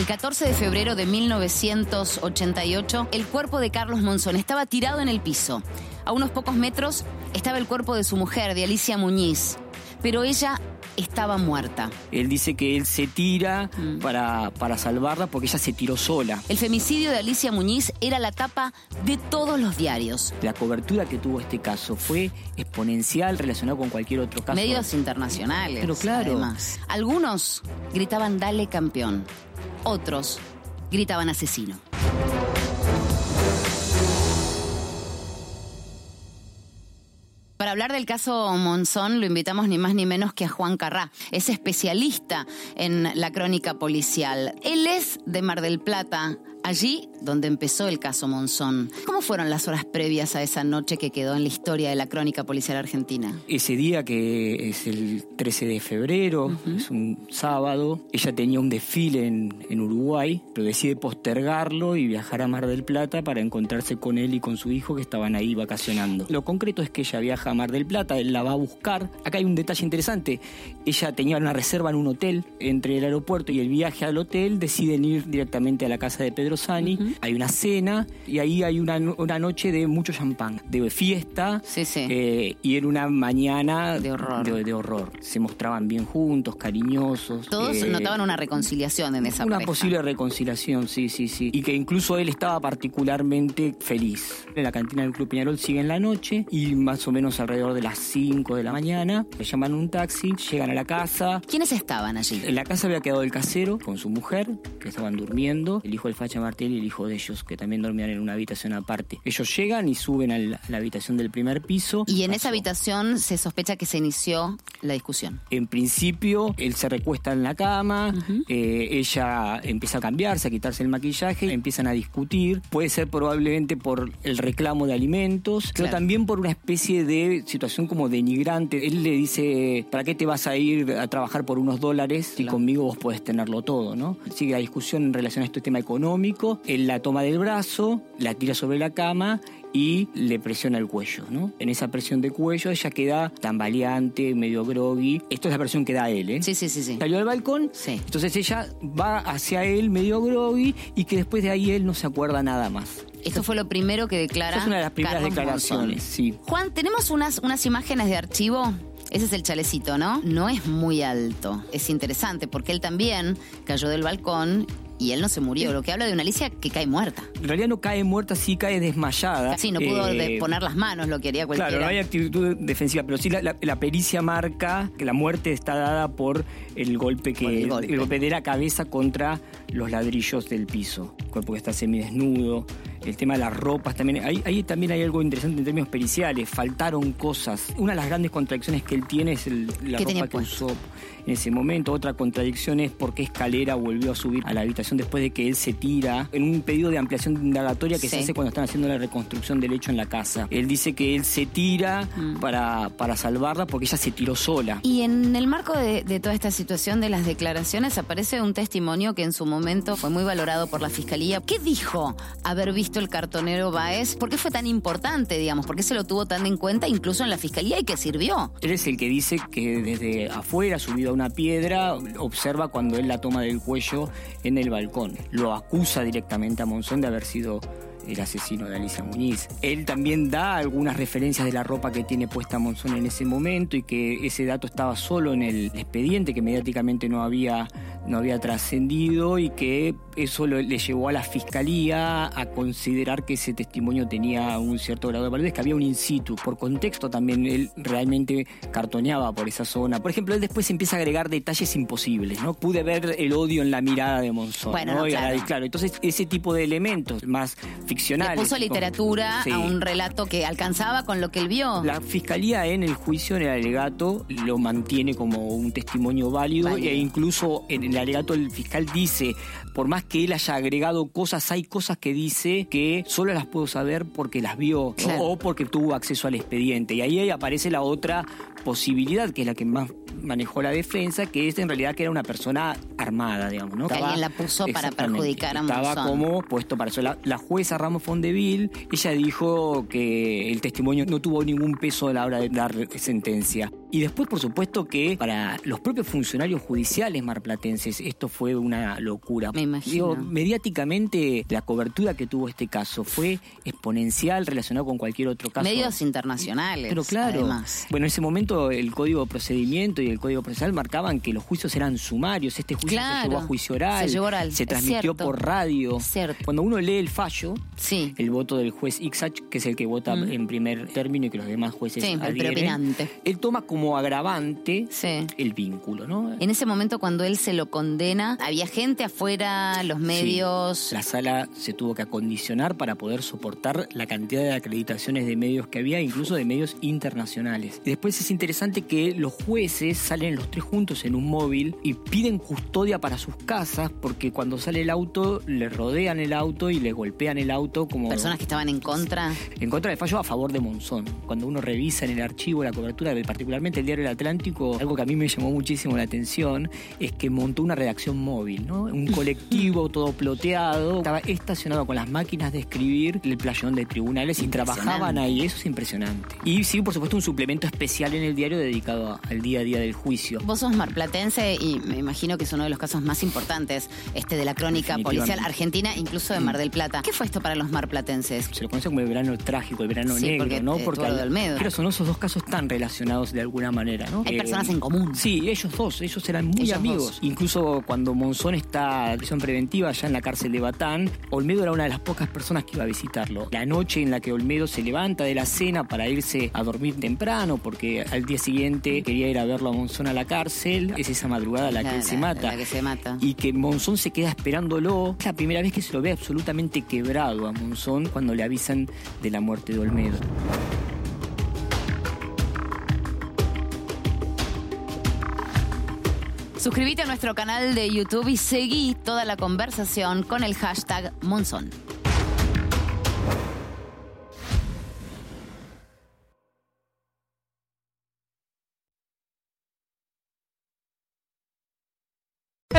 El 14 de febrero de 1988, el cuerpo de Carlos Monzón estaba tirado en el piso. A unos pocos metros estaba el cuerpo de su mujer, de Alicia Muñiz. Pero ella estaba muerta. Él dice que él se tira para, para salvarla porque ella se tiró sola. El femicidio de Alicia Muñiz era la tapa de todos los diarios. La cobertura que tuvo este caso fue exponencial relacionado con cualquier otro caso. Medios internacionales. Pero claro. además. Algunos gritaban dale campeón. Otros gritaban asesino. Para hablar del caso Monzón lo invitamos ni más ni menos que a Juan Carrá. Es especialista en la crónica policial. Él es de Mar del Plata, allí donde empezó el caso Monzón. ¿Cómo fueron las horas previas a esa noche que quedó en la historia de la crónica policial argentina? Ese día que es el 13 de febrero, es un sábado, ella tenía un desfile en, en Uruguay, pero decide postergarlo y viajar a Mar del Plata para encontrarse con él y con su hijo que estaban ahí vacacionando. Lo concreto es que ella viaja a Mar del Plata, él la va a buscar. Acá hay un detalle interesante, ella tenía una reserva en un hotel, entre el aeropuerto y el viaje al hotel deciden ir directamente a la casa de Pedro Sani, hay una cena y ahí hay una, una noche de mucho champán, de fiesta Sí, sí. eh, y era una mañana De horror. de, de horror. Se mostraban bien juntos, cariñosos. Todos eh, notaban una reconciliación en esa una pareja. posible reconciliación, sí, sí, sí. Y que incluso él estaba particularmente feliz. En la cantina del Club Peñarol siguen la noche y más o menos alrededor de las 5 de la mañana le llaman un taxi, llegan a la casa. ¿Quiénes estaban allí? En la casa había quedado el casero con su mujer, que estaban durmiendo, el hijo del Facha Martelli y el hijo de ellos, que también dormían en una habitación aparte. Ellos llegan y suben a la habitación del primer piso. Y en Pasó. esa habitación se sospecha que se inició la discusión. En principio, él se recuesta en la cama, eh, ella empieza a cambiarse, a quitarse el maquillaje, empiezan a discutir. Puede ser probablemente por el reclamo de alimentos, pero también por una especie de situación como denigrante. Él le dice, ¿para qué te vas a ir a trabajar por unos dólares si Claro. conmigo vos podés tenerlo todo? ¿no? Sigue la discusión en relación a este tema económico. La toma del brazo, la tira sobre la cama y le presiona el cuello, ¿no? En esa presión de cuello ella queda tambaleante, medio groggy. Esto es la versión que da él, ¿eh? Sí, sí, sí, sí. Salió al balcón, Sí. entonces ella va hacia él medio groggy y que después de ahí él no se acuerda nada más. Esto fue lo primero que declara. Esa es una de las primeras Carlos declaraciones, Monzón. sí. Juan, tenemos unas, unas imágenes de archivo. Ese es el chalecito, ¿no? No es muy alto. Es interesante porque él también cayó del balcón y él no se murió. Lo que habla de una Alicia que cae muerta. En realidad no cae muerta, sí cae desmayada. Sí, no pudo Eh, poner las manos, lo que haría cualquiera. Claro, no hay actitud defensiva, pero sí la, la- la pericia marca que la muerte está dada por el golpe que Por el golpe. de la cabeza contra los ladrillos del piso. El cuerpo que está semidesnudo, el tema de las ropas también. Ahí, ahí también hay algo interesante en términos periciales. Faltaron cosas. Una de las grandes contradicciones que él tiene es el- la ¿Qué tenía ropa que usó en ese momento. Otra contradicción es por qué Escalera volvió a subir a la habitación después de que él se tira. En un pedido de ampliación indagatoria que se hace cuando están haciendo la reconstrucción del hecho en la casa. Él dice que él se tira Mm. para, para salvarla porque ella se tiró sola. Y en el marco de, de toda esta situación de las declaraciones aparece un testimonio que en su momento fue muy valorado por la fiscalía. ¿Qué dijo haber visto el cartonero Baez? ¿Por qué fue tan importante, digamos? ¿Por qué se lo tuvo tan en cuenta incluso en la fiscalía y que sirvió? Él es el que dice que desde afuera, subido a una piedra, observa cuando él la toma del cuello en el balcón. Lo acusa directamente a Monzón de haber sido el asesino de Alicia Muñiz. Él también da algunas referencias de la ropa que tiene puesta Monzón en ese momento y que ese dato estaba solo en el expediente, que mediáticamente no había no había trascendido y que eso lo- le llevó a la fiscalía a considerar que ese testimonio tenía un cierto grado de validez, que había un in situ. Por contexto también él realmente cartoneaba por esa zona. Por ejemplo, él después empieza a agregar detalles imposibles, ¿no? Pude ver el odio en la mirada de Monzón, Bueno, ¿no? no, Y a la- claro. entonces ese tipo de elementos más ficcionales. Le puso literatura Sí. a un relato que alcanzaba con lo que él vio. La fiscalía en el juicio, en el alegato, lo mantiene como un testimonio válido, Válido. e incluso en el alegato el fiscal dice, por más que él haya agregado cosas, hay cosas que dice que solo las puedo saber porque las vio o porque tuvo acceso al expediente. Y ahí aparece la otra posibilidad, que es la que más manejó la defensa, que es en realidad que era una persona armada, digamos, ¿no? Que alguien la puso para perjudicar a Estaba Monzón. como puesto para eso. La, la jueza Ramos Fondeville, ella dijo que el testimonio no tuvo ningún peso a la hora de dar sentencia. Y después, por supuesto, que para los propios funcionarios judiciales marplatenses esto fue una locura. Me imagino. Digo, mediáticamente la cobertura que tuvo este caso fue exponencial relacionado con cualquier otro caso. Medios internacionales. Pero claro, además. bueno, en ese momento el Código de Procedimiento y el Código Procesal marcaban que los juicios eran sumarios. Este juicio Claro, se llevó a juicio oral, se oral, se transmitió por radio. Cuando uno lee el fallo, Sí. el voto del juez Ixach, que es el que vota en primer término y que los demás jueces Sí, el adhieren, preopinante. él toma como agravante Sí. el vínculo, ¿no? En ese momento cuando él se lo condena, había gente afuera, los medios. La sala se tuvo que acondicionar para poder soportar la cantidad de acreditaciones de medios que había, incluso de medios internacionales. Después es interesante que los jueces salen los tres juntos en un móvil y piden custodia para sus casas porque cuando sale el auto le rodean el auto y le golpean el auto como Personas que estaban en contra. en contra del fallo a favor de Monzón. Cuando uno revisa en el archivo la cobertura, de, particularmente el diario El Atlántico, algo que a mí me llamó muchísimo la atención es que montó una redacción móvil, ¿no? Un colectivo todo ploteado, estaba estacionado con las máquinas de escribir el playón de tribunales y trabajaban ahí, eso es impresionante. Y sí, por supuesto, un suplemento especial en el diario dedicado al día a día del juicio. Vos sos marplatense y me imagino que es uno de los casos más importantes este de la crónica policial argentina, incluso de Mar del Plata. ¿Qué fue esto para los marplatenses? se lo conoce como el verano trágico, el verano Sí, negro, porque, ¿no? eh, de Olmedo. pero son esos dos casos tan relacionados de alguna manera, ¿no? Hay Eh, personas en común. Sí, ellos dos, ellos eran muy Ellos amigos. dos. Incluso cuando Monzón está en prisión preventiva allá en la cárcel de Batán, Olmedo era una de las pocas personas que iba a visitarlo. La noche en la que Olmedo se levanta de la cena para irse a dormir temprano, porque al día siguiente quería ir a verlo a Monzón a la cárcel, es esa madrugada la, que él se mata. Que se mata. Y que Monzón se queda esperándolo. Es la primera vez que se lo ve absolutamente quebrado a Monzón cuando le avisan de la muerte de Olmedo. Suscríbete a nuestro canal de YouTube y seguí toda la conversación con el hashtag Monzón.